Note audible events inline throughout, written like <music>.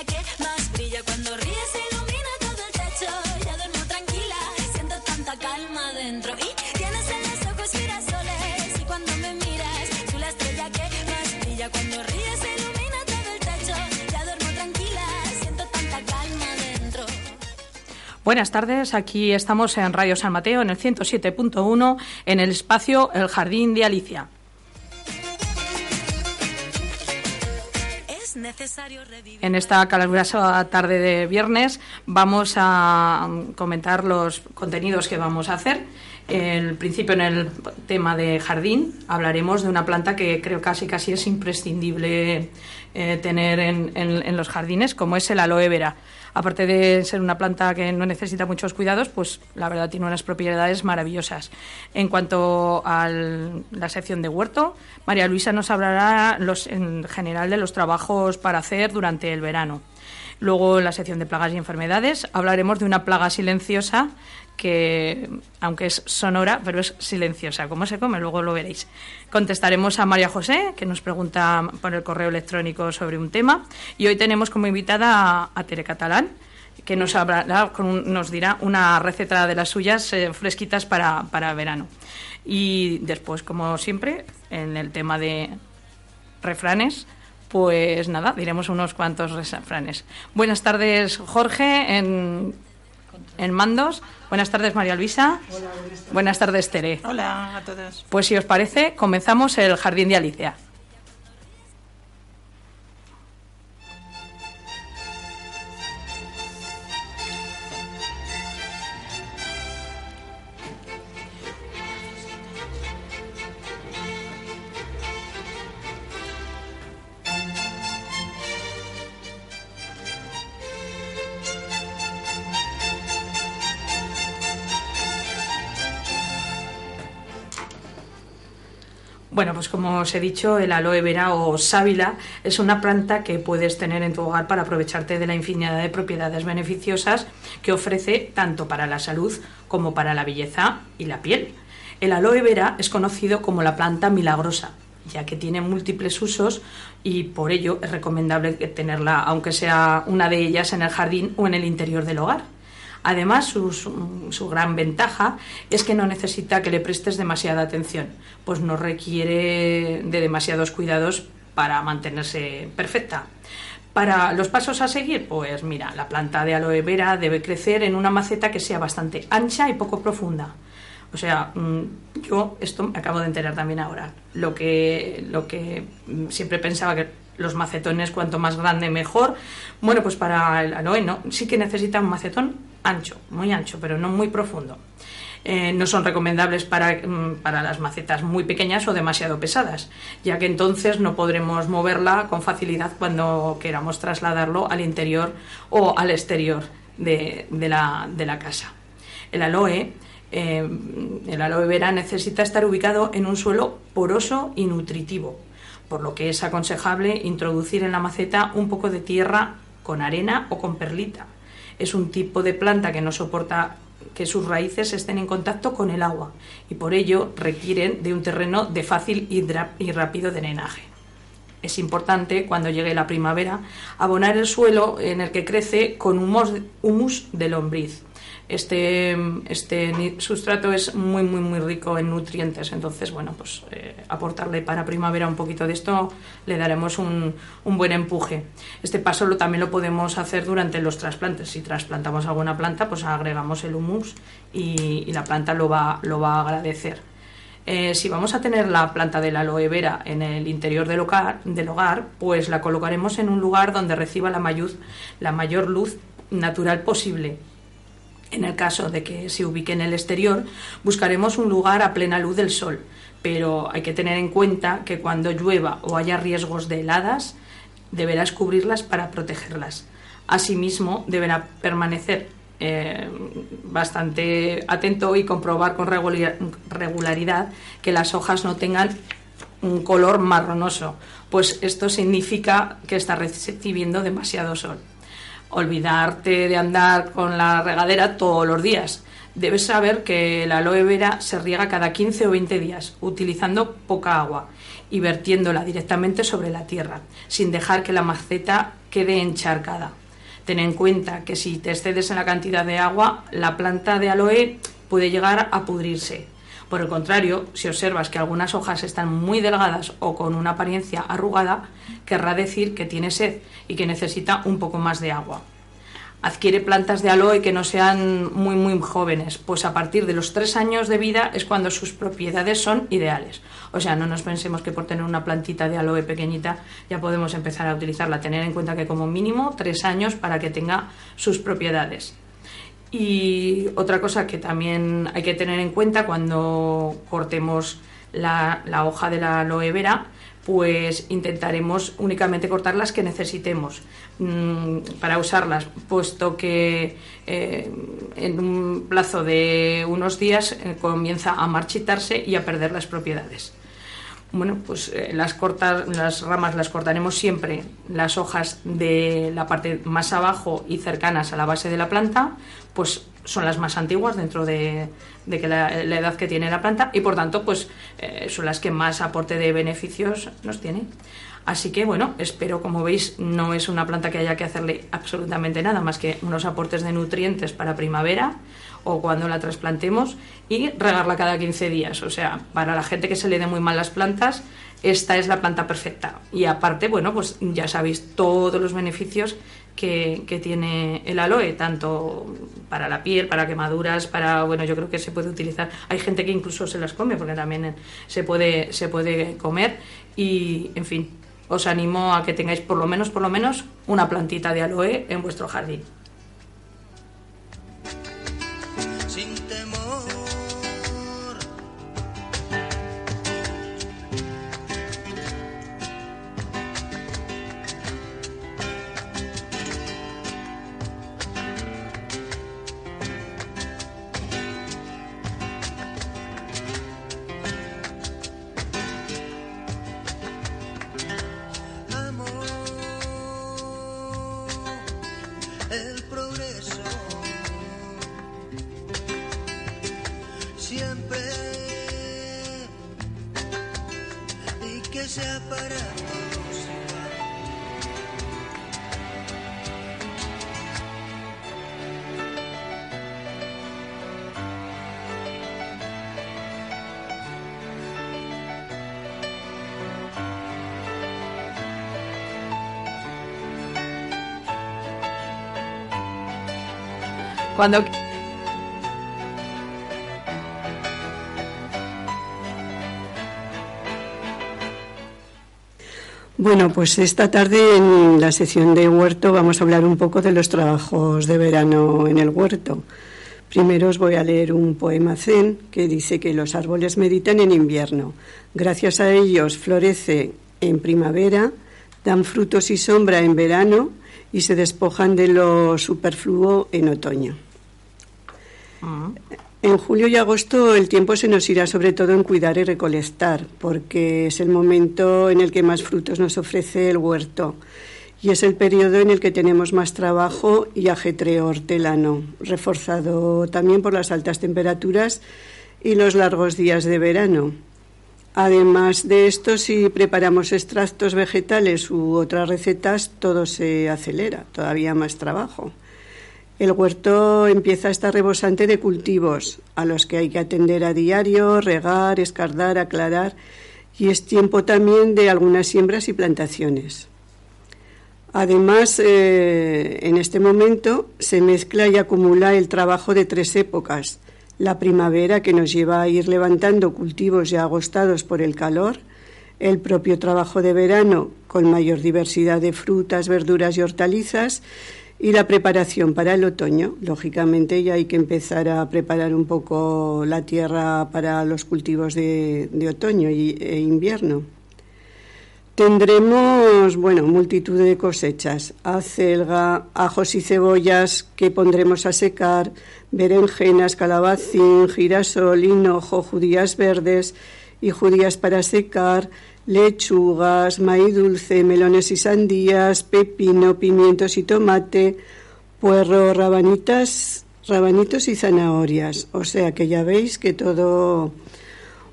estrella que más brilla cuando ríes se ilumina todo el techo. Ya duermo tranquila, siento tanta calma dentro. Y tienes en los ojos girasoles y cuando me miras, soy la estrella que más brilla cuando ríes se ilumina todo el techo. Ya duermo tranquila, siento tanta calma dentro. Buenas tardes, aquí estamos en Radio San Mateo en el 107.1 en el espacio El Jardín de Alicia. En esta calurosa tarde de viernes vamos a comentar los contenidos que vamos a hacer. En principio, en el tema de jardín, hablaremos de una planta que creo casi casi es imprescindible eh, tener en, en- en los jardines, como es el aloe vera. Aparte de ser una planta que no necesita muchos cuidados, pues la verdad tiene unas propiedades maravillosas. En cuanto a la sección de huerto, María Luisa nos hablará los, en general de los trabajos para hacer durante el verano. Luego, en la sección de plagas y enfermedades, hablaremos de una plaga silenciosa que, aunque es sonora, pero es silenciosa. ¿Cómo se come? Luego lo veréis. Contestaremos a María José, que nos pregunta por el correo electrónico sobre un tema. Y hoy tenemos como invitada a, a Tere Catalán, que nos, hablará nos dirá una receta de las suyas eh, fresquitas para, para verano. Y después, como siempre, en el tema de refranes, pues nada, diremos unos cuantos refranes. Buenas tardes, Jorge, en, en mandos. Buenas tardes, María Luisa. buenas tardes, Tere. Hola a todos. Pues si os parece, comenzamos el Jardín de Alicia. Bueno, pues como os he dicho, el aloe vera o sábila es una planta que puedes tener en tu hogar para aprovecharte de la infinidad de propiedades beneficiosas que ofrece tanto para la salud como para la belleza y la piel. El aloe vera es conocido como la planta milagrosa, ya que tiene múltiples usos y por ello es recomendable tenerla, aunque sea una de ellas, en el jardín o en el interior del hogar. Además, su, su- gran ventaja es que no necesita que le prestes demasiada atención, pues no requiere de demasiados cuidados para mantenerse perfecta. Para los pasos a seguir, pues mira, la planta de aloe vera debe crecer en una maceta que sea bastante ancha y poco profunda. O sea, mm, yo esto me acabo de enterar también ahora. Lo que, lo que mm, siempre pensaba que los macetones cuanto más grande mejor. Bueno, pues para el aloe no, sí que necesita un macetón ancho, muy ancho, pero no muy profundo. Eh, no son recomendables para, mm, para las macetas muy pequeñas o demasiado pesadas, ya que entonces no podremos moverla con facilidad cuando queramos trasladarlo al interior o al exterior de, de la, de la casa. El aloe, eh, el aloe vera necesita estar ubicado en un suelo poroso y nutritivo, por lo que es aconsejable introducir en la maceta un poco de tierra con arena o con perlita. Es un tipo de planta que no soporta que sus raíces estén en contacto con el agua y por ello requieren de un terreno de fácil y, rápido drenaje. Es importante, cuando llegue la primavera, abonar el suelo en el que crece con humus de lombriz. Este, este sustrato es muy, muy, muy rico en nutrientes, entonces, bueno, pues eh, aportarle para primavera un poquito de esto le daremos un, un buen empuje. Este paso lo, también lo podemos hacer durante los trasplantes. Si trasplantamos alguna planta, pues agregamos el humus y, la planta lo va, lo va a agradecer. Eh, si vamos a tener la planta de la aloe vera en el interior del hogar, del hogar, pues la colocaremos en un lugar donde reciba la, mayor- la mayor luz natural posible. En el caso de que se ubique en el exterior, buscaremos un lugar a plena luz del sol, pero hay que tener en cuenta que cuando llueva o haya riesgos de heladas, deberás cubrirlas para protegerlas. Asimismo, deberá permanecer eh, bastante atento y comprobar con regula- regularidad que las hojas no tengan un color marronoso, pues esto significa que está recibiendo demasiado sol. Olvidarte de andar con la regadera todos los días. Debes saber que la aloe vera se riega cada 15 o 20 días, utilizando poca agua. y vertiéndola directamente sobre la tierra, sin dejar que la maceta quede encharcada. Ten en cuenta que si te excedes en la cantidad de agua, la planta de aloe puede llegar a pudrirse. Por el contrario, si observas que algunas hojas están muy delgadas o con una apariencia arrugada, querrá decir que tiene sed y que necesita un poco más de agua adquiere plantas de aloe que no sean muy muy jóvenes, pues a partir de los tres años de vida es cuando sus propiedades son ideales. O sea, no nos pensemos que por tener una plantita de aloe pequeñita ya podemos empezar a utilizarla. Tener en cuenta que como mínimo tres años para que tenga sus propiedades. Y otra cosa que también hay que tener en cuenta cuando cortemos la, hoja de la aloe vera pues intentaremos únicamente cortar las que necesitemos mm, para usarlas, puesto que eh, en un plazo de unos días eh, comienza a marchitarse y a perder las propiedades. Bueno, pues eh, las, cortas, las ramas las cortaremos siempre, las hojas de la parte más abajo y cercanas a la base de la planta, pues son las más antiguas dentro de, que la, edad que tiene la planta y por tanto pues eh, son las que más aporte de beneficios nos tiene. Así que bueno, espero, como veis, no es una planta que haya que hacerle absolutamente nada más que unos aportes de nutrientes para primavera o cuando la trasplantemos y regarla cada 15 días. O sea, para la gente que se le dé muy mal las plantas, esta es la planta perfecta. Y aparte, bueno, pues ya sabéis todos los beneficios que, tiene el aloe, tanto para la piel, para quemaduras, para, bueno, yo creo que se puede utilizar. Hay gente que incluso se las come porque también se puede, se puede comer y, en fin, os animo a que tengáis por lo menos, por lo menos, una plantita de aloe en vuestro jardín. Cuando Bueno, pues esta tarde en la sección de huerto vamos a hablar un poco de los trabajos de verano en el huerto. Primero os voy a leer un poema zen que dice que los árboles meditan en invierno. Gracias a ellos florece en primavera, dan frutos y sombra en verano y se despojan de lo superfluo en otoño. En julio y agosto el tiempo se nos irá sobre todo en cuidar y recolectar, porque es el momento en el que más frutos nos ofrece el huerto y es el periodo en el que tenemos más trabajo y ajetreo hortelano, reforzado también por las altas temperaturas y los largos días de verano. Además de esto, si preparamos extractos vegetales u otras recetas, todo se acelera, todavía más trabajo. El huerto empieza a estar rebosante de cultivos, a los que hay que atender a diario, regar, escardar, aclarar, y es tiempo también de algunas siembras y plantaciones. Además, eh, en este momento se mezcla y acumula el trabajo de tres épocas. La primavera, que nos lleva a ir levantando cultivos ya agostados por el calor, el propio trabajo de verano, con mayor diversidad de frutas, verduras y hortalizas, y la preparación para el otoño, lógicamente ya hay que empezar a preparar un poco la tierra para los cultivos de, otoño e invierno. Tendremos, bueno, multitud de cosechas, acelga, ajos y cebollas que pondremos a secar, berenjenas, calabacín, girasol, hinojo, judías verdes y judías para secar, lechugas, maíz dulce, melones y sandías, pepino, pimientos y tomate, puerro, rabanitas, rabanitos y zanahorias. O sea que ya veis que todo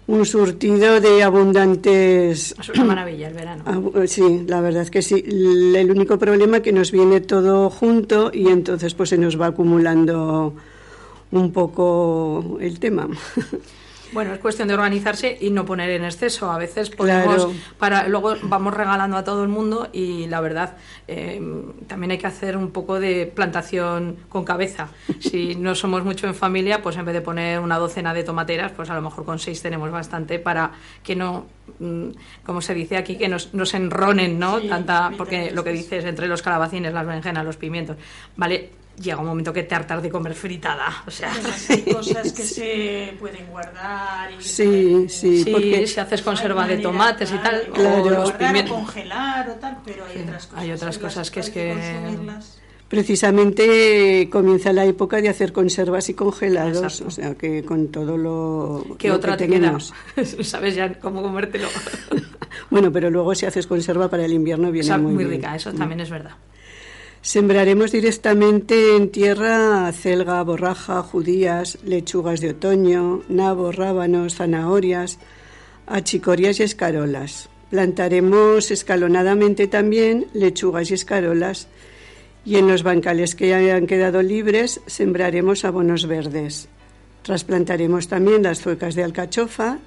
un surtido de abundantes... Es una <clears throat> maravilla el verano. Sí, la verdad que sí. El único problema es que nos viene todo junto y entonces pues se nos va acumulando un poco el tema. <laughs> Bueno, es cuestión de organizarse y no poner en exceso. A veces ponemos para luego vamos regalando a todo el mundo y la verdad eh, también hay que hacer un poco de plantación con cabeza. Si no somos mucho en familia, pues en vez de poner una docena de tomateras, pues a lo mejor con seis tenemos bastante para que no, mm, como se dice aquí, que nos, nos enronen, ¿no? Tanta, porque lo que dices entre los calabacines, las berenjenas, los pimientos, vale llega un momento que te hartas de comer fritada. O sea, <laughs> hay cosas que se pueden guardar. Y sí, sí, porque si haces conserva de tomates y tal, o los pimientos. congelar o tal, pero hay otras cosas. Hay otras cosas que es que. Precisamente comienza la época de hacer conservas y congelados, o sea que con todo lo, ¿Qué otra que tenemos. <laughs> Sabes ya cómo comértelo. <laughs> bueno, pero luego si haces conserva para el invierno viene muy, muy rica, eso también es verdad. Sembraremos directamente en tierra celga, borraja, judías, lechugas de otoño, nabos, rábanos, zanahorias, achicorias y escarolas. Plantaremos escalonadamente también lechugas y escarolas y en los bancales que hayan quedado libres sembraremos abonos verdes. Trasplantaremos también las zuecas de alcachofa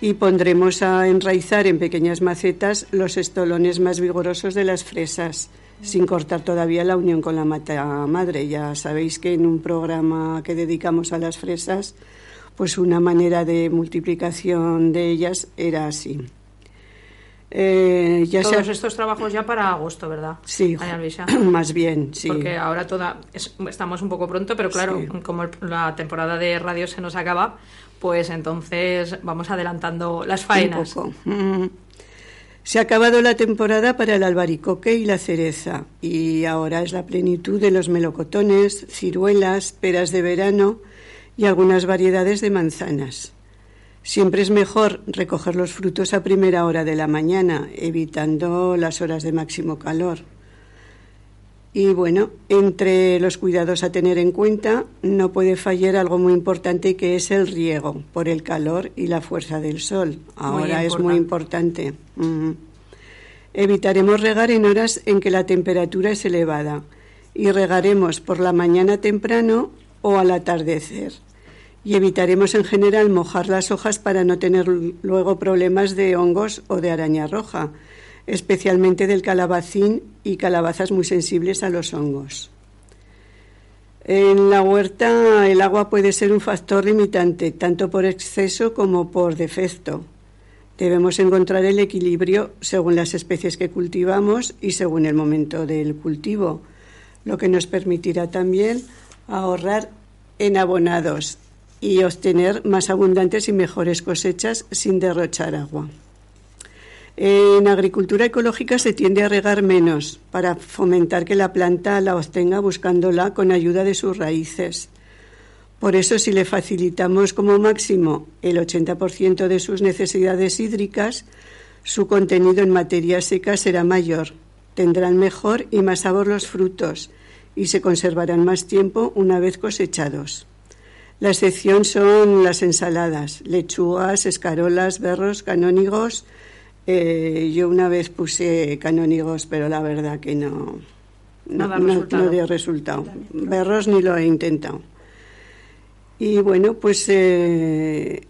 y pondremos a enraizar en pequeñas macetas los estolones más vigorosos de las fresas sin cortar todavía la unión con la mata madre. Ya sabéis que en un programa que dedicamos a las fresas, pues una manera de multiplicación de ellas era así. Eh, ya Todos estos trabajos ya para agosto, ¿verdad? Sí, <clears throat> más bien, sí. Porque ahora toda estamos un poco pronto, pero claro, como la temporada de radio se nos acaba, pues entonces vamos adelantando las faenas. Un poco. Mm. Se ha acabado la temporada para el albaricoque y la cereza y ahora es la plenitud de los melocotones, ciruelas, peras de verano y algunas variedades de manzanas. Siempre es mejor recoger los frutos a primera hora de la mañana, evitando las horas de máximo calor. Y bueno, entre los cuidados a tener en cuenta, no puede fallar algo muy importante que es el riego por el calor y la fuerza del sol. Ahora es muy importante. Evitaremos regar en horas en que la temperatura es elevada y regaremos por la mañana temprano o al atardecer. Y evitaremos en general mojar las hojas para no tener luego problemas de hongos o de araña roja especialmente del calabacín y calabazas muy sensibles a los hongos. En la huerta el agua puede ser un factor limitante, tanto por exceso como por defecto. Debemos encontrar el equilibrio según las especies que cultivamos y según el momento del cultivo, lo que nos permitirá también ahorrar en abonados y obtener más abundantes y mejores cosechas sin derrochar agua. En agricultura ecológica se tiende a regar menos para fomentar que la planta la obtenga buscándola con ayuda de sus raíces. Por eso, si le facilitamos como máximo el 80% de sus necesidades hídricas, su contenido en materia seca será mayor, tendrán mejor y más sabor los frutos y se conservarán más tiempo una vez cosechados. La excepción son las ensaladas, lechugas, escarolas, berros, canónigos, eh, yo una vez puse canónigos, pero la verdad que no, no, dio resultado. Berros ni lo he intentado. Y bueno, pues eh,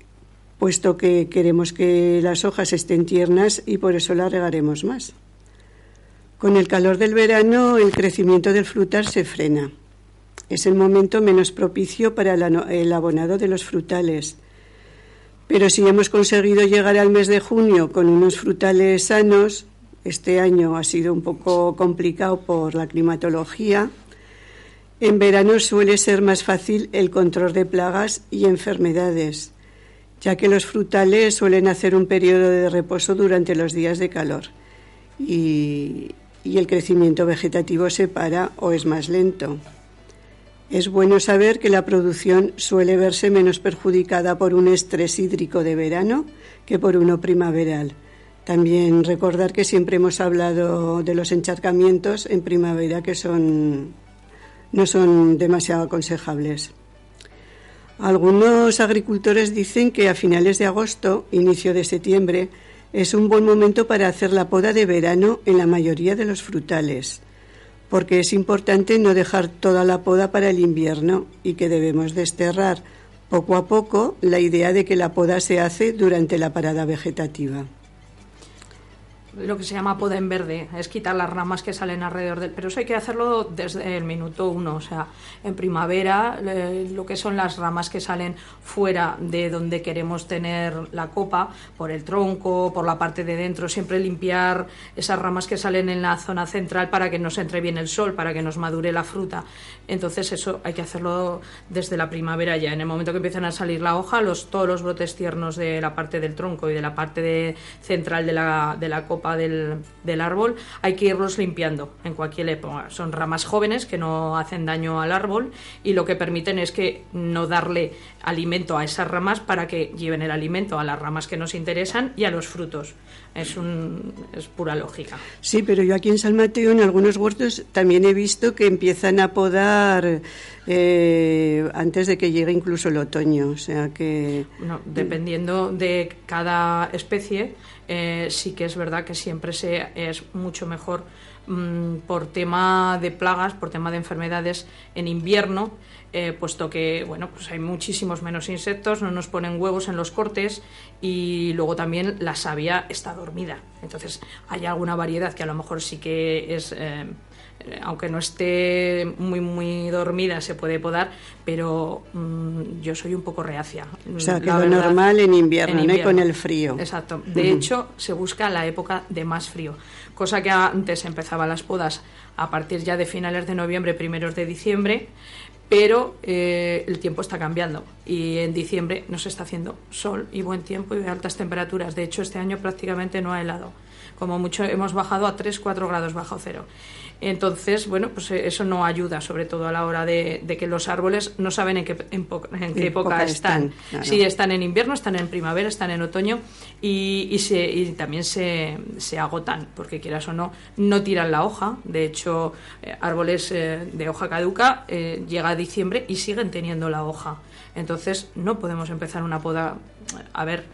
puesto que queremos que las hojas estén tiernas y por eso las regaremos más. Con el calor del verano el crecimiento del frutal se frena. Es el momento menos propicio para el abonado de los frutales pero si hemos conseguido llegar al mes de junio con unos frutales sanos, este año ha sido un poco complicado por la climatología, en verano suele ser más fácil el control de plagas y enfermedades, ya que los frutales suelen hacer un periodo de reposo durante los días de calor y, y el crecimiento vegetativo se para o es más lento. Es bueno saber que la producción suele verse menos perjudicada por un estrés hídrico de verano que por uno primaveral. También recordar que siempre hemos hablado de los encharcamientos en primavera que son no son demasiado aconsejables. Algunos agricultores dicen que a finales de agosto, inicio de septiembre, es un buen momento para hacer la poda de verano en la mayoría de los frutales, porque es importante no dejar toda la poda para el invierno y que debemos desterrar. Poco a poco la idea de que la poda se hace durante la parada vegetativa lo que se llama poda en verde, es quitar las ramas que salen alrededor del... Pero eso hay que hacerlo desde el minuto uno, o sea, en primavera lo que son las ramas que salen fuera de donde queremos tener la copa, por el tronco, por la parte de dentro, siempre limpiar esas ramas que salen en la zona central para que nos entre bien el sol, para que nos madure la fruta. Entonces eso hay que hacerlo desde la primavera ya, en el momento que empiezan a salir la hoja, los, todos los brotes tiernos de la parte del tronco y de la parte de, central de la, de la copa, del, árbol, hay que irlos limpiando en cualquier época. Son ramas jóvenes que no hacen daño al árbol y lo que permiten es que no darle alimento a esas ramas para que lleven el alimento a las ramas que nos interesan y a los frutos. Es, un, es pura lógica. Sí, pero yo aquí en San Mateo, en algunos huertos, también he visto que empiezan a podar eh, antes de que llegue incluso el otoño. O sea que. dependiendo de cada especie, eh, sí que es verdad que siempre se, es mucho mejor mm, por tema de plagas, por tema de enfermedades en invierno, eh, puesto que bueno, pues hay muchísimos menos insectos, no nos ponen huevos en los cortes y luego también la savia está dormida. Entonces hay alguna variedad que a lo mejor sí que es eh, aunque no esté muy muy dormida se puede podar, pero mm, yo soy un poco reacia. O sea, que lo normal en invierno, ¿no? con el frío. Exacto. De hecho, se busca la época de más frío, cosa que antes empezaban las podas a partir ya de finales de noviembre, primeros de diciembre, pero eh, el tiempo está cambiando y en diciembre nos está haciendo sol y buen tiempo y altas temperaturas. De hecho, este año prácticamente no ha helado. Como mucho hemos bajado a 3-4 grados bajo cero. Entonces, bueno, pues eh, eso no ayuda, sobre todo a la hora de, que los árboles no saben en qué, en, qué época están. Si están en invierno, están en primavera, están en otoño y, y, se, y también se, se, agotan, porque quieras o no, no tiran la hoja. De hecho, eh, árboles eh, de hoja caduca llega a diciembre y siguen teniendo la hoja. Entonces, no podemos empezar una poda. A ver,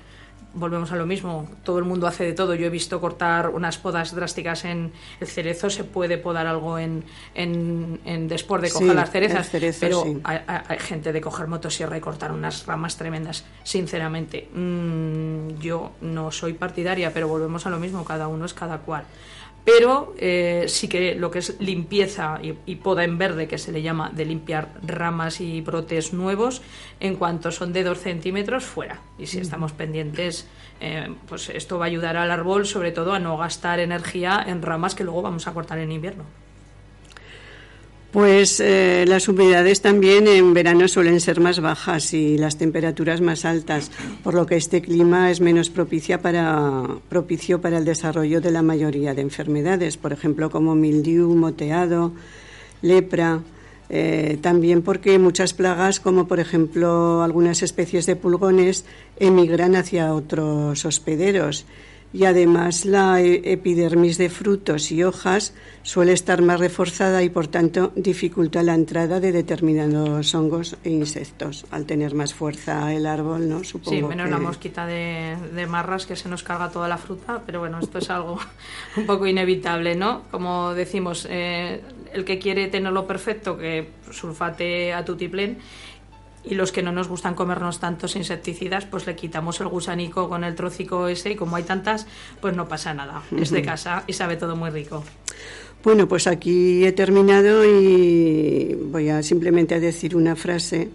volvemos a lo mismo, todo el mundo hace de todo. Yo he visto cortar unas podas drásticas en el cerezo, se puede podar algo en, en, después de coger las cerezas, pero hay, gente de coger motosierra y cortar unas ramas tremendas. Sinceramente, mm, yo no soy partidaria, pero volvemos a lo mismo, cada uno es cada cual pero eh, sí que lo que es limpieza y, poda en verde, que se le llama de limpiar ramas y brotes nuevos, en cuanto son de dos centímetros, fuera. Y si estamos pendientes, eh, pues esto va a ayudar al árbol sobre todo a no gastar energía en ramas que luego vamos a cortar en invierno. Pues eh, las humedades también en verano suelen ser más bajas y las temperaturas más altas, por lo que este clima es menos propicia para, propicio para el desarrollo de la mayoría de enfermedades, por ejemplo como mildiu, moteado, lepra. Eh, también porque muchas plagas, como por ejemplo algunas especies de pulgones, emigran hacia otros hospederos y además la e-, epidermis de frutos y hojas suele estar más reforzada y por tanto dificulta la entrada de determinados hongos e insectos al tener más fuerza el árbol, ¿no? Supongo sí, menos la mosquita de, marras que se nos carga toda la fruta, pero bueno, esto es algo <laughs> un poco inevitable, ¿no? Como decimos, eh, el que quiere tenerlo perfecto, que sulfate a tutiplén y los que no nos gustan comernos tantos insecticidas, pues le quitamos el gusanico con el trocico ese y como hay tantas, pues no pasa nada. Es de casa y sabe todo muy rico. Bueno, pues aquí he terminado y voy a simplemente a decir una frase.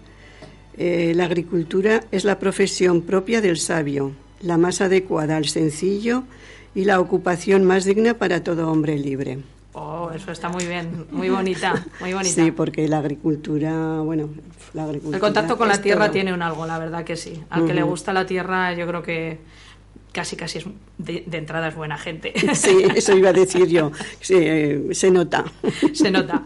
Eh, la agricultura es la profesión propia del sabio, la más adecuada al sencillo y la ocupación más digna para todo hombre libre. Oh, eso está muy bien, muy bonita, muy bonita. Sí, porque la agricultura, bueno, la agricultura. El contacto con la tierra tiene un algo, la verdad que sí. Al que le gusta la tierra, yo creo que casi casi es de, entrada es buena gente. <laughs> Sí, eso iba a decir yo. Eh, se nota. <laughs> Se nota.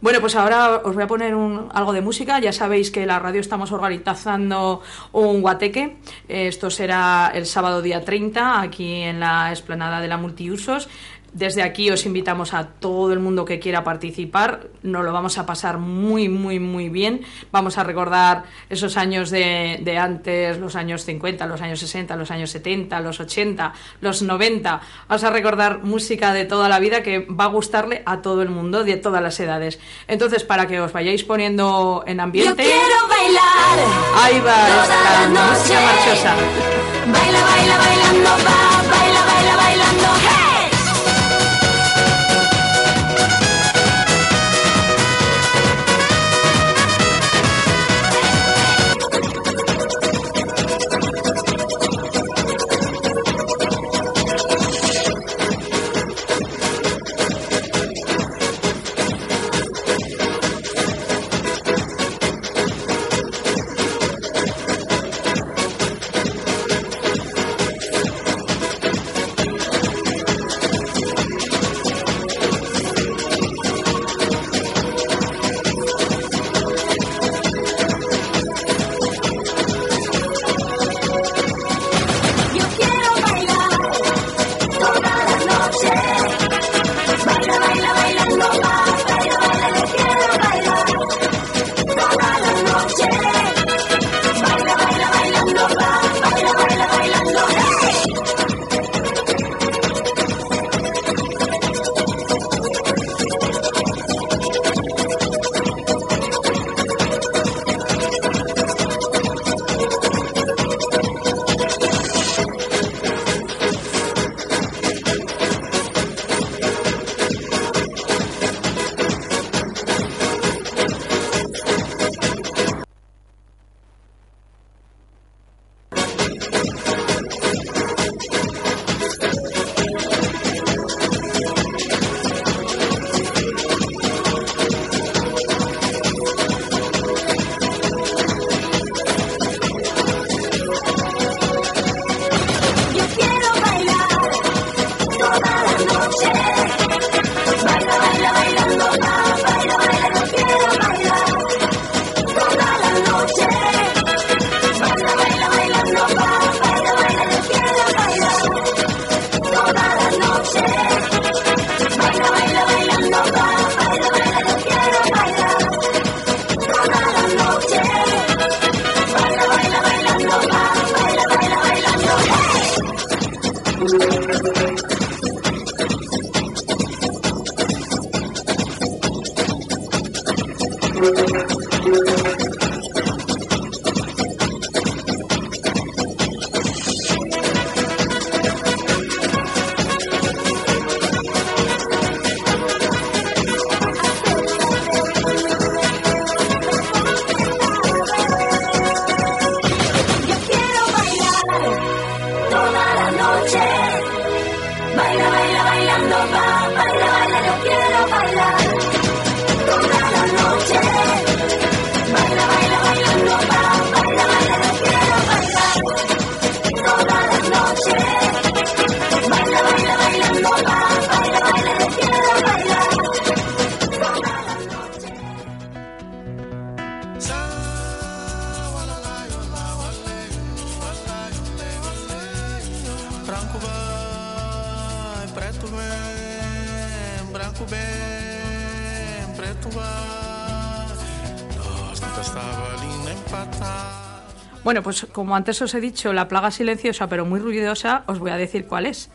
Bueno, pues ahora os voy a poner un, algo de música. Ya sabéis que la radio estamos organizando un guateque. Esto será el sábado día 30 aquí en la explanada de la multiusos Desde aquí os invitamos a todo el mundo que quiera participar. Nos lo vamos a pasar muy, muy, muy bien. Vamos a recordar esos años de, de antes, los años 50, los años 60, los años 70, los 80, los 90. Vamos a recordar música de toda la vida que va a gustarle a todo el mundo, de todas las edades. Entonces, para que os vayáis poniendo en Yo ambiente. quiero bailar. Ahí va esta música marchosa. Baila, baila, bailando, va, baila, pues como antes os he dicho, la plaga silenciosa pero muy ruidosa, os voy a decir cuál es.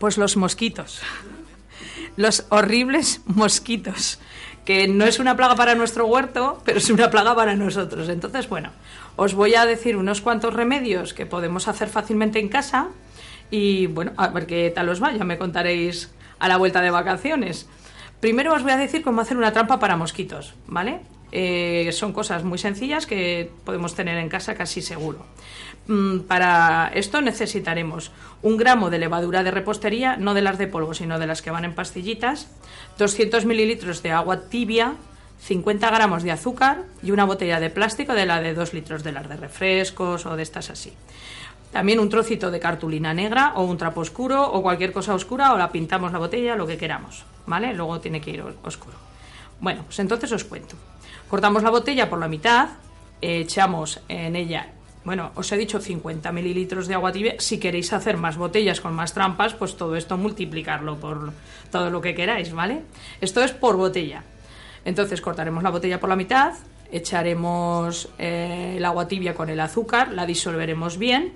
Pues los mosquitos. Los horribles mosquitos. Que no es una plaga para nuestro huerto, pero es una plaga para nosotros. Entonces, bueno, os voy a decir unos cuantos remedios que podemos hacer fácilmente en casa. Y bueno, a ver qué tal os va, ya me contaréis a la vuelta de vacaciones. Primero os voy a decir cómo hacer una trampa para mosquitos, ¿vale? Eh, son cosas muy sencillas que podemos tener en casa casi seguro. Mm, Para esto necesitaremos un gramo de levadura de repostería, no de las de polvo, sino de las que van en pastillitas, 200 mililitros de agua tibia, 50 gramos de azúcar y una botella de plástico de la de 2 litros de las de refrescos o de estas así. También un trocito de cartulina negra o un trapo oscuro o cualquier cosa oscura o la pintamos la botella, lo que queramos, ¿vale? Luego tiene que ir oscuro. Bueno, pues entonces os cuento. Cortamos la botella por la mitad, echamos en ella bueno, os he dicho 50 mililitros de agua tibia. Si queréis hacer más botellas con más trampas, pues todo esto multiplicarlo por todo lo que queráis, ¿vale? Esto es por botella. Entonces cortaremos la botella por la mitad, echaremos eh, el agua tibia con el azúcar, la disolveremos bien.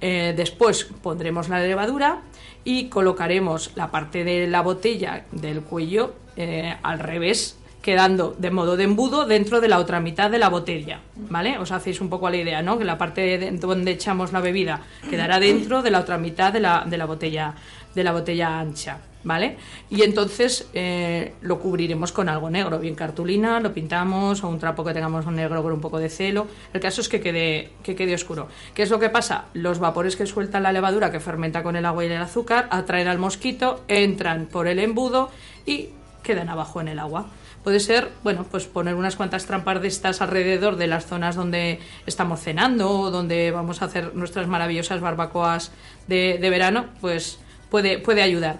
eh, después pondremos la levadura y colocaremos la parte de la botella del cuello eh, al revés quedando de modo de embudo dentro de la otra mitad de la botella, ¿vale? Os hacéis un poco la idea, ¿no? Que la parte de donde echamos la bebida quedará dentro de la otra mitad de la, de la botella de la botella ancha, ¿vale? Y entonces eh, lo cubriremos con algo negro, bien cartulina, lo pintamos o un trapo que tengamos negro con un poco de celo. El caso es que quede, que quede oscuro. ¿Qué es lo que pasa? Los vapores que suelta la levadura que fermenta con el agua y el azúcar atraen al mosquito, entran por el embudo y quedan abajo en el agua. Puede ser, bueno, pues poner unas cuantas trampas de estas alrededor de las zonas donde estamos cenando o donde vamos a hacer nuestras maravillosas barbacoas de, verano, pues puede, puede ayudar.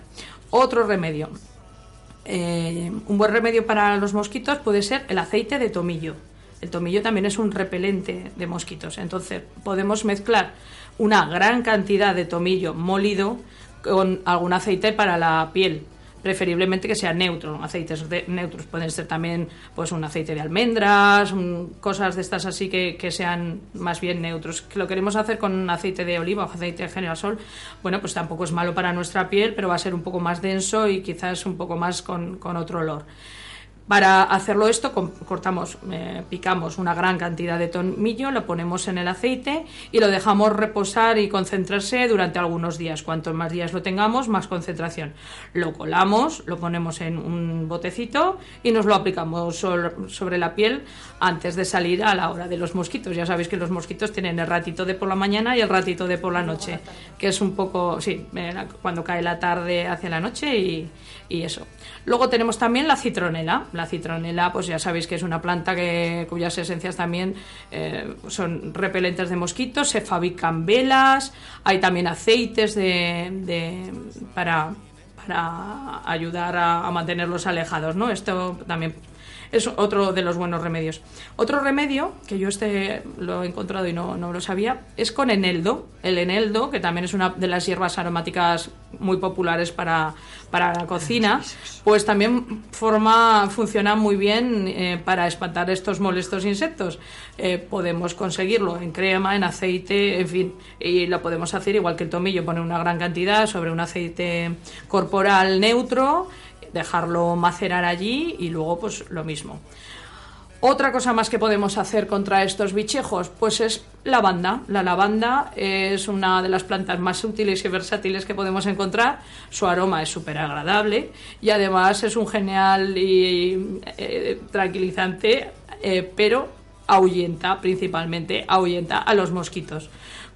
Otro remedio. Eh, un buen remedio para los mosquitos puede ser el aceite de tomillo. El tomillo también es un repelente de mosquitos. Entonces podemos mezclar una gran cantidad de tomillo molido con algún aceite para la piel preferiblemente que sea neutro. Aceites de- neutros pueden ser también pues un aceite de almendras, cosas de estas así que, que sean más bien neutros. Que lo queremos hacer con un aceite de oliva o aceite de girasol, bueno, pues tampoco es malo para nuestra piel, pero va a ser un poco más denso y quizás un poco más con, con otro olor. Para hacerlo esto, cortamos, eh, picamos una gran cantidad de tomillo, lo ponemos en el aceite y lo dejamos reposar y concentrarse durante algunos días. Cuantos más días lo tengamos, más concentración. Lo colamos, lo ponemos en un botecito y nos lo aplicamos sobre la piel antes de salir a la hora de los mosquitos. Ya sabéis que los mosquitos tienen el ratito de por la mañana y el ratito de por la noche, que es un poco, sí, eh, cuando cae la tarde hacia la noche y, y eso. Luego tenemos también la citronela. La citronela, pues ya sabéis que es una planta que, cuyas esencias también eh, son repelentes de mosquitos, se fabrican velas, hay también aceites de, de- para, para ayudar a, a mantenerlos alejados, ¿no? Esto también es otro de los buenos remedios. Otro remedio, que yo este lo he encontrado y no, no lo sabía, es con eneldo. El eneldo, que también es una de las hierbas aromáticas muy populares para, para la cocina, pues también forma, funciona muy bien eh, para espantar estos molestos insectos. Eh, podemos conseguirlo en crema, en aceite, en fin, y lo podemos hacer igual que el tomillo, poner una gran cantidad sobre un aceite corporal neutro dejarlo macerar allí y luego pues lo mismo. Otra cosa más que podemos hacer contra estos bichejos, pues es lavanda. La lavanda es una de las plantas más útiles y versátiles que podemos encontrar. Su aroma es súper agradable y además es un genial y eh, tranquilizante, eh, pero ahuyenta principalmente, ahuyenta a los mosquitos.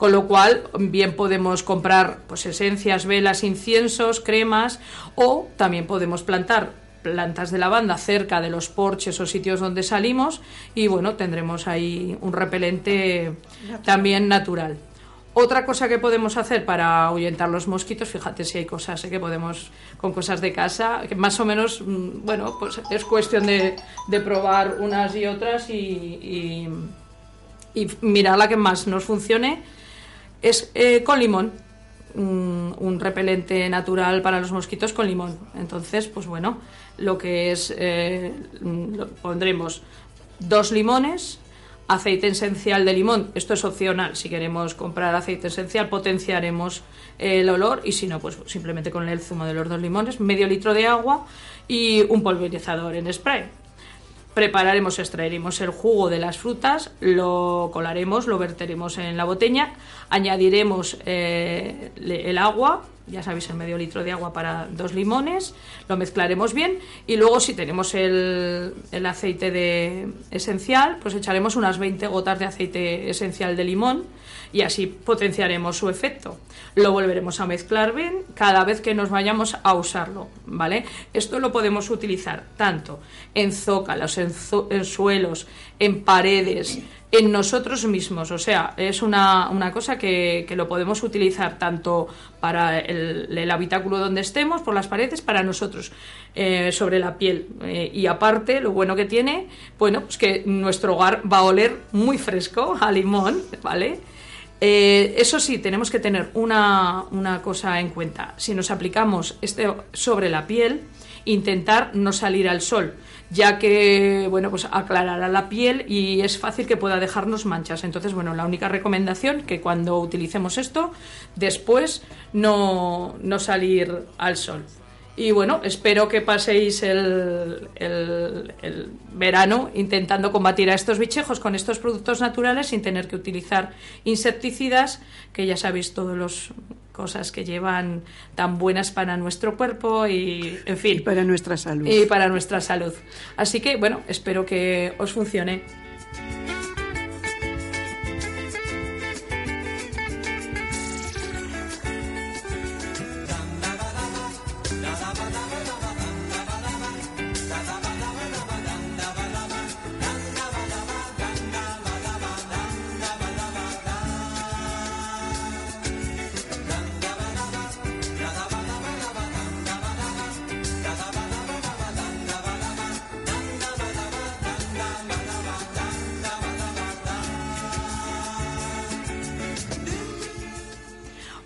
Con lo cual, bien podemos comprar pues, esencias, velas, inciensos, cremas o también podemos plantar plantas de lavanda cerca de los porches o sitios donde salimos y bueno, tendremos ahí un repelente también natural. Otra cosa que podemos hacer para ahuyentar los mosquitos, fíjate si hay cosas ¿eh? que podemos con cosas de casa, que más o menos, mm, bueno, pues es cuestión de, de probar unas y otras y, y, y mirar la que más nos funcione, es eh, con limón un, un repelente natural para los mosquitos con limón. Entonces, pues bueno, lo que es, eh, lo- pondremos dos limones, aceite esencial de limón, esto es opcional, si queremos comprar aceite esencial potenciaremos el olor y si no, pues simplemente con el zumo de los dos limones, medio litro de agua y un pulverizador en spray. Prepararemos, extraeremos el jugo de las frutas, lo colaremos, lo verteremos en la botella, añadiremos eh, el agua, ya sabéis, el medio litro de agua para dos limones, lo mezclaremos bien y luego si tenemos el, el aceite de esencial, pues echaremos unas 20 gotas de aceite esencial de limón y así potenciaremos su efecto. Lo volveremos a mezclar bien cada vez que nos vayamos a usarlo, ¿vale? Esto lo podemos utilizar tanto en zócalos, en, en suelos, en paredes, en nosotros mismos. O sea, es una, una cosa que, que, lo podemos utilizar tanto para el, el, habitáculo donde estemos, por las paredes, para nosotros, eh, sobre la piel. Eh, y aparte, lo bueno que tiene, bueno, pues que nuestro hogar va a oler muy fresco a limón, ¿vale? Eh, eso sí, tenemos que tener una, una cosa en cuenta. Si nos aplicamos este sobre la piel, intentar no salir al sol ya que bueno pues aclarará la piel y es fácil que pueda dejarnos manchas. Entonces bueno la única recomendación que cuando utilicemos esto después no, no salir al sol. Y bueno, espero que paséis el, el, el, verano intentando combatir a estos bichejos con estos productos naturales sin tener que utilizar insecticidas, que ya sabéis todos los cosas que llevan tan buenas para nuestro cuerpo y en fin. Y para nuestra salud. Y para nuestra salud. Así que bueno, espero que os funcione.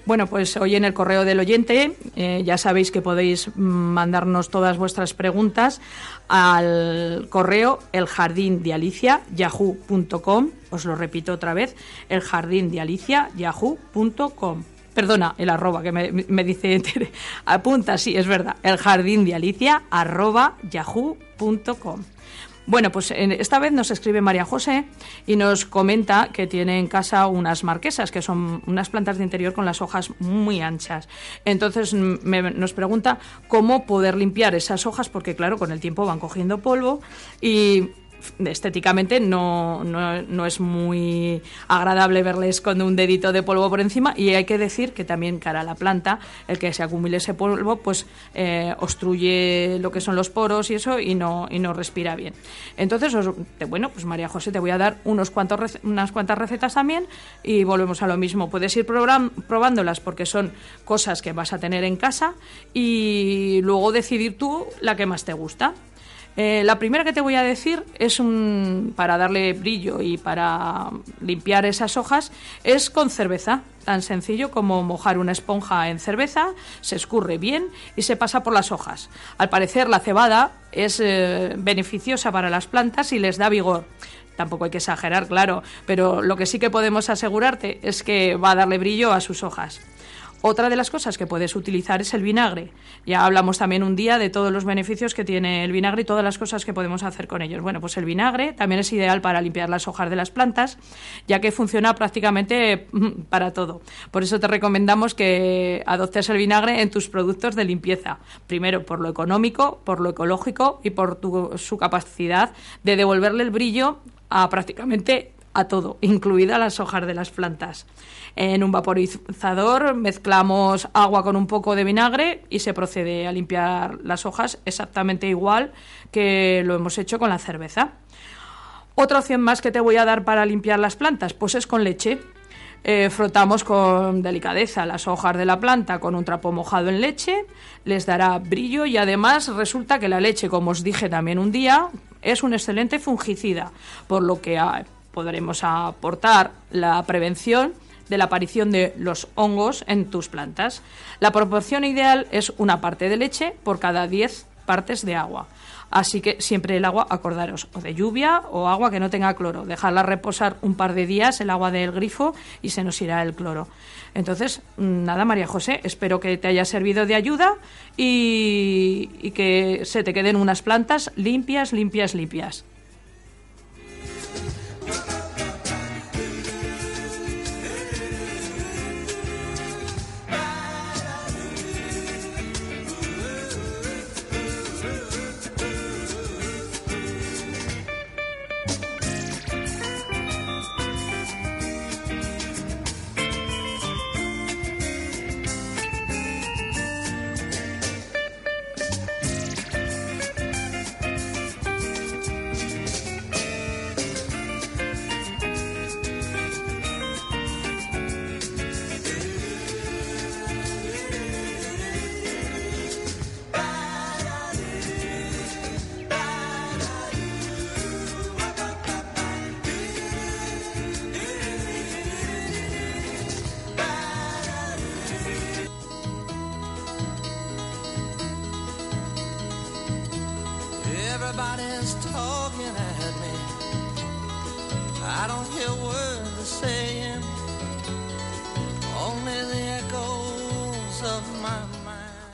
Bueno, pues hoy en el correo del oyente eh, ya sabéis que podéis mandarnos todas vuestras preguntas al correo eljardindealicia.yahoo.com. Os lo repito otra vez, eljardindealicia.yahoo.com. Perdona, el arroba que me, me dice, <laughs> apunta, sí, es verdad, eljardindealicia.yahoo.com. Bueno, pues esta vez nos escribe María José y nos comenta que tiene en casa unas marquesas, que son unas plantas de interior con las hojas muy anchas. Entonces nos pregunta cómo poder limpiar esas hojas, porque claro, con el tiempo van cogiendo polvo y estéticamente no, no, no, es muy agradable verles con un dedito de polvo por encima. Y hay que decir que también cara a la planta el que se acumule ese polvo pues eh, obstruye lo que son los poros y eso y no, y no respira bien. Entonces bueno pues María José te voy a dar unos cuantos unas cuantas recetas también y volvemos a lo mismo. Puedes ir probándolas porque son cosas que vas a tener en casa y luego decidir tú la que más te gusta eh, la primera que te voy a decir es un, para darle brillo y para limpiar esas hojas es con cerveza. Tan sencillo como mojar una esponja en cerveza, se escurre bien y se pasa por las hojas. Al parecer la cebada es eh, beneficiosa para las plantas y les da vigor tampoco hay que exagerar, claro, pero lo que sí que podemos asegurarte es que va a darle brillo a sus hojas. Otra de las cosas que puedes utilizar es el vinagre. Ya hablamos también un día de todos los beneficios que tiene el vinagre y todas las cosas que podemos hacer con ellos. Bueno, pues el vinagre también es ideal para limpiar las hojas de las plantas, ya que funciona prácticamente mm, para todo. Por eso te recomendamos que adoptes el vinagre en tus productos de limpieza. Primero, por lo económico, por lo ecológico y por su capacidad de devolverle el brillo a prácticamente a todo, incluida las hojas de las plantas. En un vaporizador mezclamos agua con un poco de vinagre y se procede a limpiar las hojas exactamente igual que lo hemos hecho con la cerveza. Otra opción más que te voy a dar para limpiar las plantas, pues es con leche. Eh, frotamos con delicadeza las hojas de la planta con un trapo mojado en leche, les dará brillo y además resulta que la leche, como os dije también un día, es un excelente fungicida, por lo que podremos aportar la prevención de la aparición de los hongos en tus plantas. La proporción ideal es una parte de leche por cada 10 partes de agua. Así que siempre el agua, acordaros, o de lluvia o agua que no tenga cloro. Dejarla reposar un par de días el agua del grifo y se nos irá el cloro. Entonces, nada, María José, espero que te haya servido de ayuda y, y que se te queden unas plantas limpias, limpias, limpias.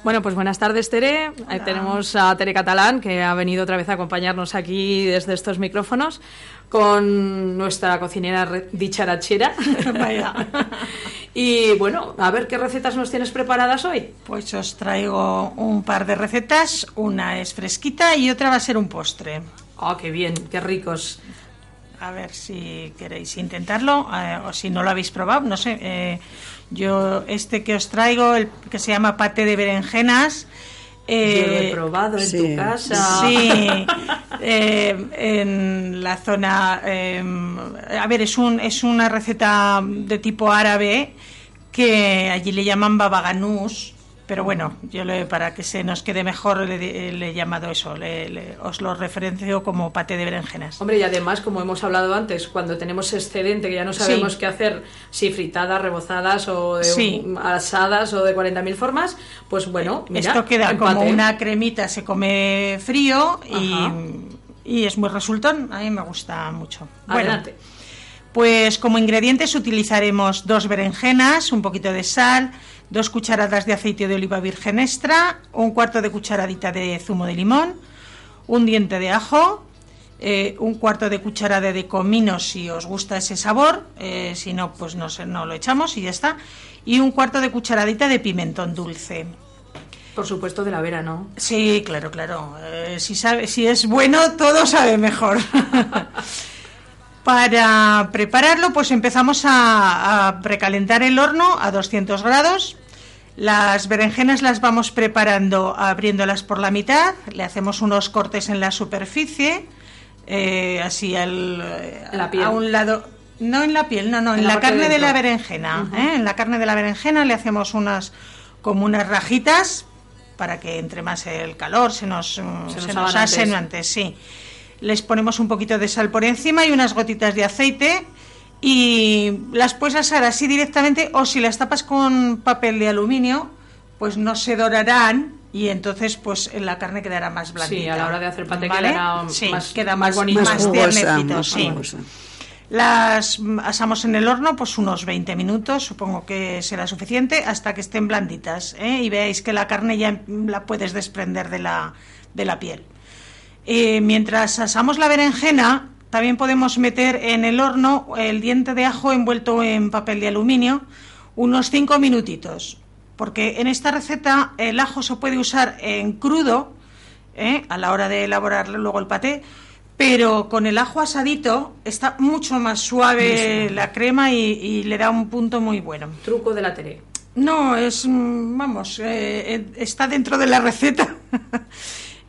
Bueno, pues buenas tardes, Tere. Ahí tenemos a Tere Catalán, que ha venido otra vez a acompañarnos aquí desde estos micrófonos, con nuestra cocinera dicharachera. <laughs> <laughs> Y bueno, a ver qué recetas nos tienes preparadas hoy. Pues os traigo un par de recetas, una es fresquita y otra va a ser un postre. Oh, qué bien, qué ricos. A ver si queréis intentarlo eh, o si no lo habéis probado, no sé. eh, yo este que os traigo, el que se llama pate de berenjenas. Yo lo he eh, probado en sí. tu casa. Sí, <laughs> eh, en la zona. eh, a ver, es, un, es una receta de tipo árabe que allí le llaman babaganús, pero bueno, yo le, para que se nos quede mejor le, le he llamado eso, le- os lo referencio como pate de berenjenas. Hombre, y además, como hemos hablado antes, cuando tenemos excedente que ya no sabemos Sí. qué hacer, si fritadas, rebozadas o de- Sí. asadas o de 40.000 formas, pues bueno, mira, Esto queda como una cremita, se come frío y, y es muy resultón, a mí me gusta mucho. Adelante. Pues como ingredientes utilizaremos dos berenjenas, un poquito de sal, dos cucharadas de aceite de oliva virgen extra, un cuarto de cucharadita de zumo de limón, un diente de ajo, eh, un cuarto de cucharada de comino si os gusta ese sabor, eh, si no, pues no, no lo echamos y ya está, y un cuarto de cucharadita de pimentón dulce. Por supuesto, de la vera, ¿no? Sí, claro, claro. Eh, si, sabe, si es bueno, todo sabe mejor. <laughs> Para prepararlo, pues empezamos a, a precalentar el horno a 200 grados. Las berenjenas las vamos preparando abriéndolas por la mitad. Le hacemos unos cortes en la superficie, eh, así al, la piel. a un lado. No en la piel, no, no, en, En la carne de la berenjena. ¿eh? En la carne de la berenjena le hacemos unas como unas rajitas para que entre más el calor, se nos, Se se nos antes. asen antes, sí. Les ponemos un poquito de sal por encima y unas gotitas de aceite y las puedes asar así directamente o si las tapas con papel de aluminio, pues no se dorarán y entonces pues la carne quedará más blandita. Sí, a la hora de hacer pate ¿vale? quedará Sí, más- queda más más, bonito. Más tiernecito, más sí. Las asamos en el horno pues unos 20 minutos, supongo que será suficiente, hasta que estén blanditas ¿eh? y veáis que la carne ya la puedes desprender de la, de la piel. Eh, mientras asamos la berenjena, también podemos meter en el horno el diente de ajo envuelto en papel de aluminio unos 5 minutitos, porque en esta receta el ajo se puede usar en crudo ¿eh? a la hora de elaborar luego el paté, pero con el ajo asadito está mucho más suave la crema y, y le da un punto muy bueno. Truco de la Tere. No, es, mm, vamos, eh, eh, está dentro de la receta. <laughs>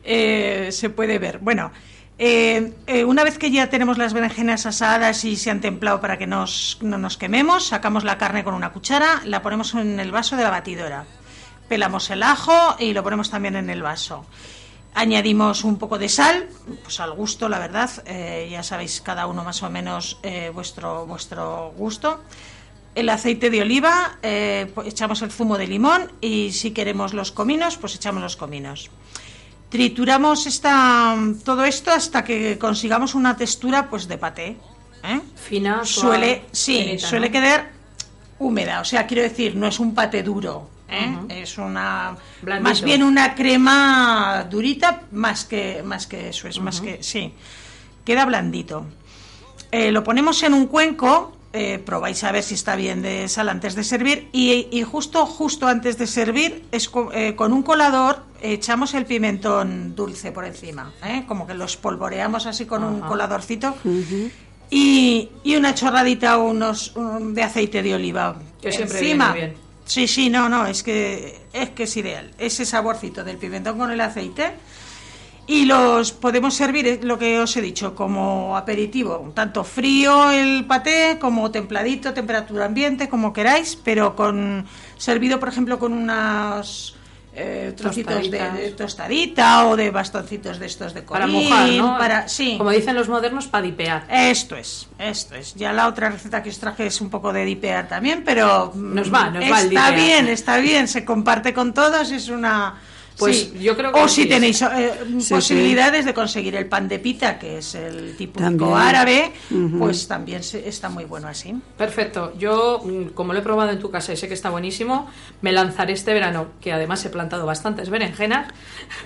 Eh, se puede ver. Bueno, eh, eh, una vez que ya tenemos las berenjenas asadas y se han templado para que no nos quememos, sacamos la carne con una cuchara, la ponemos en el vaso de la batidora. Pelamos el ajo y lo ponemos también en el vaso. Añadimos un poco de sal, pues al gusto, la verdad. eh, ya sabéis cada uno más o menos vuestro, vuestro gusto el aceite de oliva, pues echamos el zumo de limón y si queremos los cominos, pues echamos los cominos. Trituramos esta, todo esto hasta que consigamos una textura pues de paté. ¿eh? Fina, Suele, sí, finita, suele ¿no? quedar húmeda, o sea, quiero decir, no es un paté duro, ¿eh? es una Blandito. más bien una crema durita más que más que eso es más que sí, queda blandito. Eh, lo ponemos en un cuenco, eh, probáis a ver si está bien de sal antes de servir y, y justo justo antes de servir es co- eh, con un colador echamos el pimentón dulce por encima, ¿eh? como que lo espolvoreamos así con un coladorcito y, y una chorradita unos de aceite de oliva Que siempre encima. viene bien. Sí, sí, no, no, es que es que es ideal. Ese saborcito del pimentón con el aceite y los podemos servir, lo que os he dicho, como aperitivo, tanto frío el paté como templadito, temperatura ambiente, como queráis, pero con servido, por ejemplo, con unos eh, trocitos de, tostadita o de bastoncitos de estos de Para colín, mojar, ¿no? para- sí. Como dicen los modernos, para dipear. Esto es, esto es. Ya la otra receta que os traje es un poco de dipear también, pero mm, Nos va, nos va el está dipear. bien, está bien, se comparte con todos, es una Pues Sí. yo creo que O si tenéis eh, Sí, posibilidades de conseguir el pan de pita, que es el típico También. árabe, pues también se- está muy bueno así. Perfecto. Yo, mm, como lo he probado en tu casa y sé que está buenísimo, me lanzaré este verano, que además he plantado bastantes berenjenas,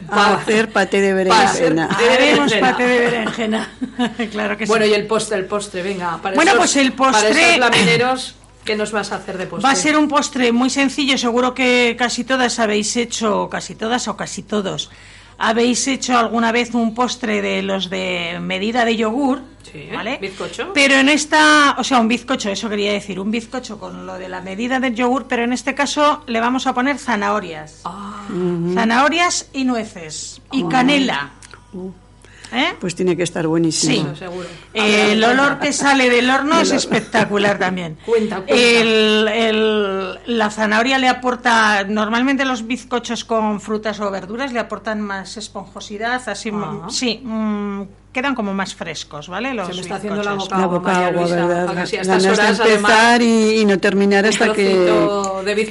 A hacer paté de para hacer berenjena. paté de Haremos berenjena. paté de berenjena. <laughs> claro que Bueno, sí. y el postre, el postre, venga. Para Bueno, esos- pues el Para postre- esos lamineros, ¿qué nos vas a hacer de postre? Va a ser un postre muy sencillo, seguro que casi todas habéis hecho, casi todas o casi todos, habéis hecho alguna vez un postre de los de medida de yogur, Sí, ¿vale? bizcocho. Pero en esta, o sea, un bizcocho, eso quería decir, un bizcocho con lo de la medida del yogur, pero en este caso le vamos a poner zanahorias. Ah, Zanahorias y nueces y canela. ¿Eh? Pues tiene que estar buenísimo. Sí. seguro. Eh, el olor <laughs> que sale del horno es espectacular también. <laughs> Cuenta, cuenta. El- el- la zanahoria le aporta, normalmente los bizcochos con frutas o verduras le aportan más esponjosidad, así, Ah. sí, mm, quedan como más frescos, ¿vale? Los Se me está haciendo la boca La agua, boca María agua, Luisa, ¿verdad? a que sí, a Ganas estas de horas, además, empezar y, y no terminar hasta que,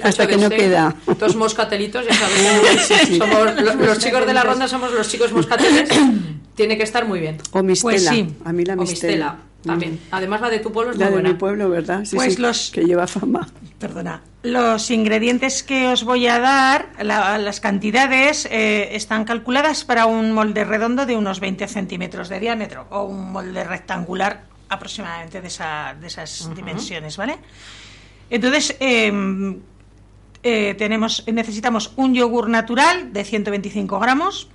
hasta que de no este, queda. Dos moscatelitos, ya sabéis. <laughs> Somos, lo- los, chicos de la ronda somos los chicos moscateles. Tiene que estar muy bien. O mistela. Pues sí. A mí la O mistela. También. Además, la de tu pueblo es La muy de buena. mi pueblo, ¿verdad? Sí, Pues sí, los- que lleva fama. Perdona. Los ingredientes que os voy a dar, la- las cantidades, eh, están calculadas para un molde redondo de unos 20 centímetros de diámetro o un molde rectangular aproximadamente de, esa- de esas dimensiones, ¿vale? Entonces, eh, eh, tenemos, necesitamos un yogur natural de 125 gramos,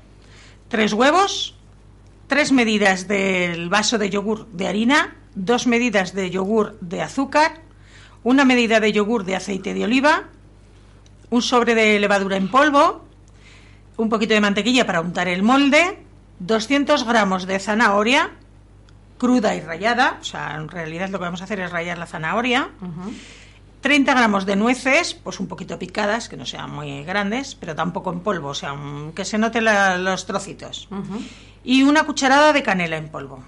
tres huevos, tres medidas del vaso de yogur de harina, dos medidas de yogur de azúcar, una medida de yogur de aceite de oliva, un sobre de levadura en polvo, un poquito de mantequilla para untar el molde, 200 gramos de zanahoria cruda y rallada, o sea, en realidad lo que vamos a hacer es rallar la zanahoria, 30 gramos de nueces, pues un poquito picadas, que no sean muy grandes, pero tampoco en polvo, o sea, que se noten la- los trocitos, y una cucharada de canela en polvo.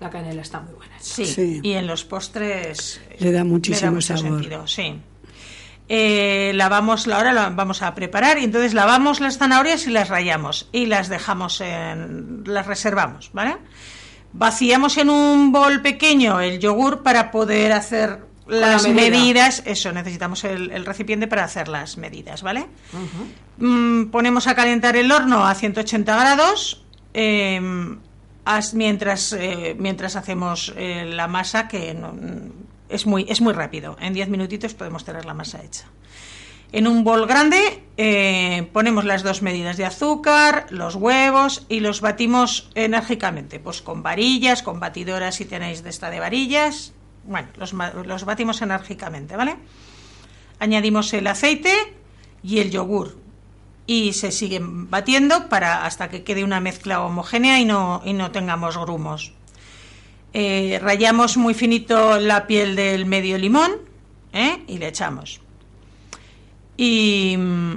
La canela está muy buena. Sí, Sí. y en los postres Le da muchísimo mucho sabor. sentido, sí. Eh, lavamos, ahora la vamos a preparar y entonces lavamos las zanahorias y las rayamos y las dejamos en, las reservamos, ¿vale? Vaciamos en un bol pequeño el yogur para poder hacer la las medida. medidas, eso, necesitamos el, el recipiente para hacer las medidas, ¿vale? Mm, ponemos a calentar el horno a 180 grados eh, as- mientras, eh, mientras hacemos eh, la masa, que no- es, muy, es muy rápido. En 10 minutitos podemos tener la masa hecha. En un bol grande eh, ponemos las dos medidas de azúcar, los huevos y los batimos enérgicamente, pues con varillas, con batidoras si tenéis de esta de varillas. Bueno, los, los batimos enérgicamente, ¿vale? Añadimos el aceite y el yogur y se siguen batiendo para hasta que quede una mezcla homogénea y no, y no tengamos grumos. Eh, rayamos muy finito la piel del medio limón ¿eh? y le echamos. Y mm,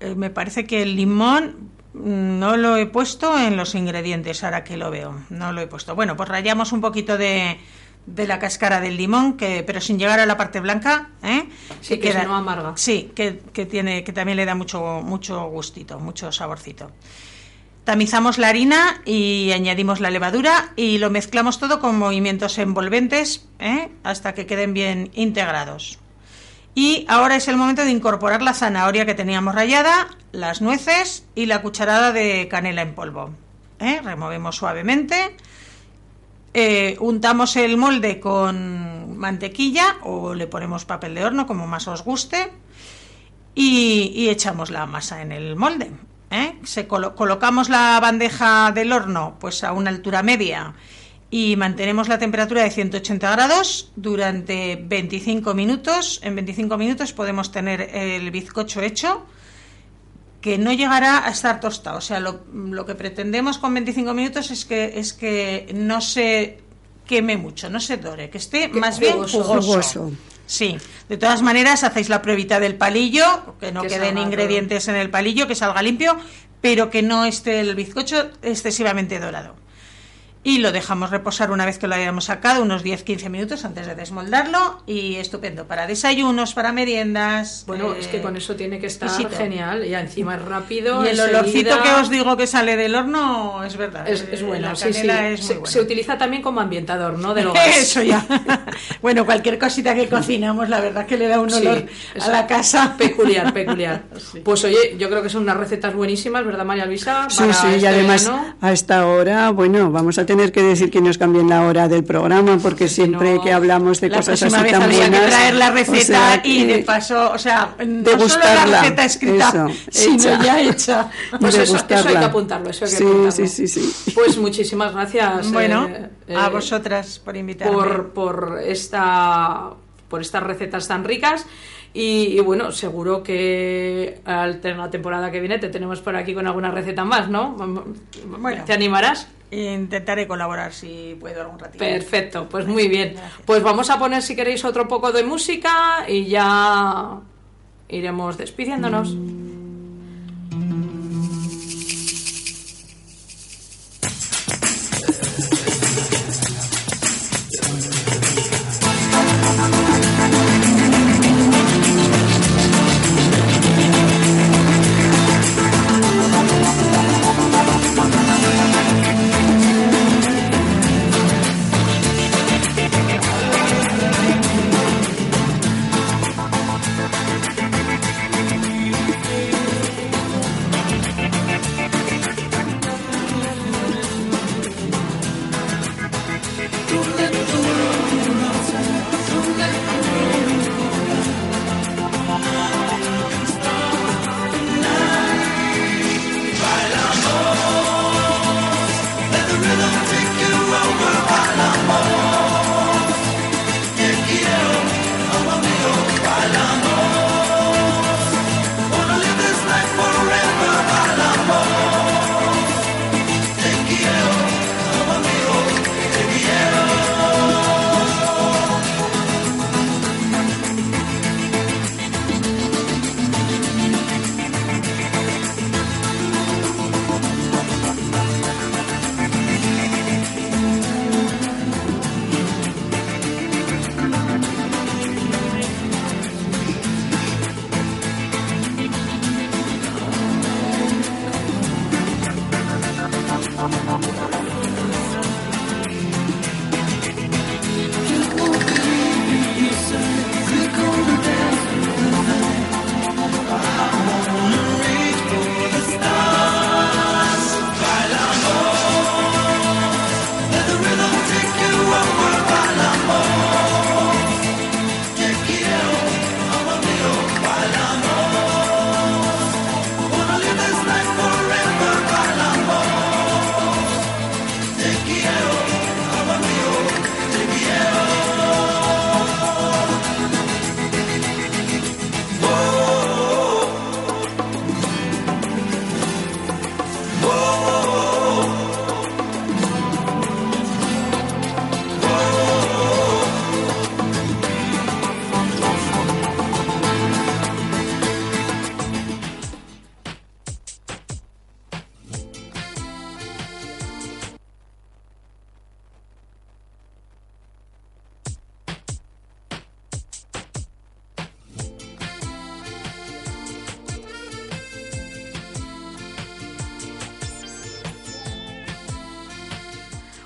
eh, me parece que el limón no lo he puesto en los ingredientes, ahora que lo veo. No lo he puesto. Bueno, pues rayamos un poquito de, de la cáscara del limón, que, pero sin llegar a la parte blanca. ¿eh? Sí, que no amarga. Sí, que, que tiene, que también le da mucho, mucho gustito, mucho saborcito. Tamizamos la harina y añadimos la levadura y lo mezclamos todo con movimientos envolventes ¿eh? hasta que queden bien integrados. Y ahora es el momento de incorporar la zanahoria que teníamos rallada, las nueces y la cucharada de canela en polvo. ¿eh? Removemos suavemente. Eh, untamos el molde con mantequilla o le ponemos papel de horno como más os guste y, echamos la masa en el molde. ¿eh? Se colo- colocamos la bandeja del horno pues a una altura media y mantenemos la temperatura de 180 grados durante 25 minutos. En 25 minutos podemos tener el bizcocho hecho que no llegará a estar tostado. O sea, lo, lo que pretendemos con 25 minutos es que, es que no se queme mucho, no se dore, que esté más bien jugoso. Sí, de todas maneras hacéis la pruebita del palillo, que no Que queden salga ingredientes en el palillo, que salga limpio, pero que no esté el bizcocho excesivamente dorado. Y lo dejamos reposar una vez que lo hayamos sacado, unos 10-15 minutos antes de desmoldarlo y estupendo para desayunos, para meriendas. Bueno, eh, es que con eso tiene que estar exquisito. genial. Y encima es rápido. Y el enseguida- olorcito que os digo que sale del horno es verdad. Es, eh, es bueno, la sí, sí. canela es Se, buena. se utiliza también como ambientador, ¿no? Hogar. <laughs> Eso ya. <laughs> bueno, cualquier cosita que cocinamos, la verdad que le da un Sí, olor es a la casa. Peculiar, peculiar. <laughs> Sí. Pues oye, yo creo que son unas recetas buenísimas, ¿verdad, María Luisa? Sí, Para sí, y este además verano. a esta hora, bueno, vamos a tener que decir que nos cambien la hora del programa, porque siempre no, que hablamos de La cosas así vez tan habría buenas, que traer la o receta sea y de paso, o sea, no solo la degustarla, receta escrita, eso, sino hecha. ya hecha. <laughs> Pues eso, eso hay que degustarla. apuntarlo, eso hay que sí, apuntarlo. sí, sí, sí. Pues muchísimas gracias. <laughs> Bueno, eh, a eh, vosotras por invitarme. por, por esta por estas recetas tan ricas y, y bueno seguro que al tener la temporada que viene te tenemos por aquí con alguna receta más no Bueno. te animarás Intentaré colaborar si puedo algún ratito. perfecto pues muy bien Gracias. pues vamos a poner si queréis otro poco de música y ya iremos despidiéndonos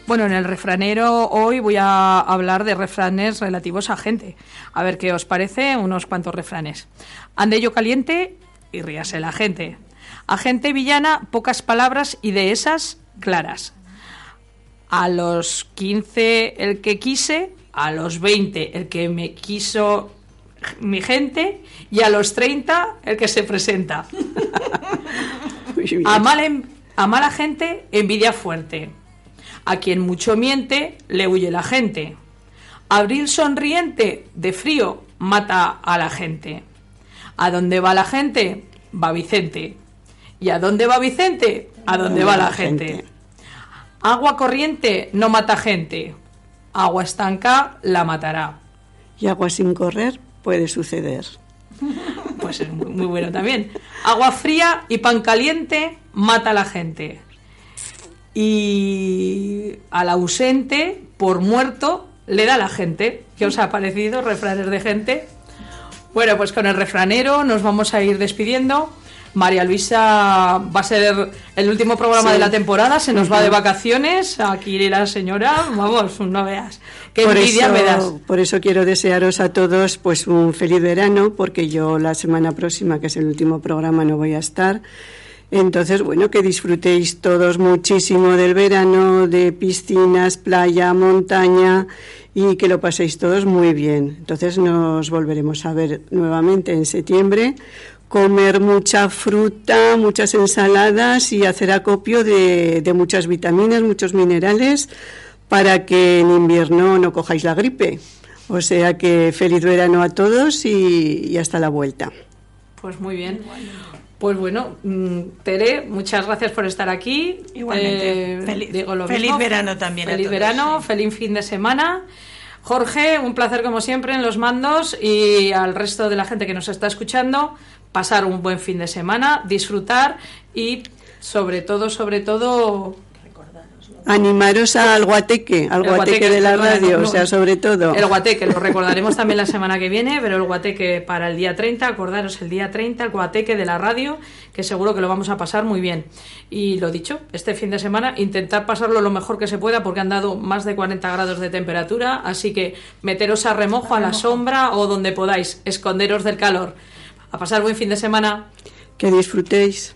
Bueno, en el refranero hoy voy a hablar de refranes relativos a gente. A ver qué os parece, unos cuantos refranes. Ande yo caliente y ríase la gente. A gente villana, pocas palabras y de esas claras. A los 15 el que quise, a los 20 el que me quiso mi gente y a los 30 el que se presenta. <laughs> A mala, en- a mala gente, envidia fuerte. A quien mucho miente, le huye la gente. Abril sonriente, de frío, mata a la gente. ¿A dónde va la gente? Va Vicente. ¿Y a dónde va Vicente? A dónde va la gente. Agua corriente no mata gente. Agua estanca la matará. Y agua sin correr puede suceder. Pues es muy, muy bueno también. Agua fría y pan caliente mata a la gente. Y al ausente, por muerto, le da la gente. ¿Qué os ha parecido, refranes de gente? Bueno, pues con el refranero nos vamos a ir despidiendo. María Luisa va a ser el último programa Sí. de la temporada, se nos va de vacaciones. Aquí la señora, vamos, no veas. Qué por envidia eso, me das. por eso quiero desearos a todos pues un feliz verano, porque yo la semana próxima, que es el último programa, no voy a estar. Entonces, bueno, que disfrutéis todos muchísimo del verano, de piscinas, playa, montaña y que lo paséis todos muy bien. Entonces nos volveremos a ver nuevamente en septiembre, comer mucha fruta, muchas ensaladas y hacer acopio de, muchas vitaminas, muchos minerales para que en invierno no cojáis la gripe. O sea que feliz verano a todos y, y hasta la vuelta. Pues muy bien. Pues bueno, mm, Tere, muchas gracias por estar aquí. Igualmente. Eh, Feliz- digo lo feliz mismo. verano también a Feliz todos, verano, sí. feliz fin de semana. Jorge, un placer como siempre en los mandos y al resto de la gente que nos está escuchando, pasar un buen fin de semana, disfrutar y sobre todo, sobre todo, Animaros al guateque, al El guateque, guateque, de la radio, no, o sea, sobre todo. El guateque, lo recordaremos también la semana que viene, pero el guateque para el día 30, acordaros el día 30, el guateque de la radio, que seguro que lo vamos a pasar muy bien. Y lo dicho, este fin de semana intentar pasarlo lo mejor que se pueda porque han dado más de 40 grados de temperatura, así que meteros a remojo, a la sombra o donde podáis, esconderos del calor. A pasar buen fin de semana. Que disfrutéis.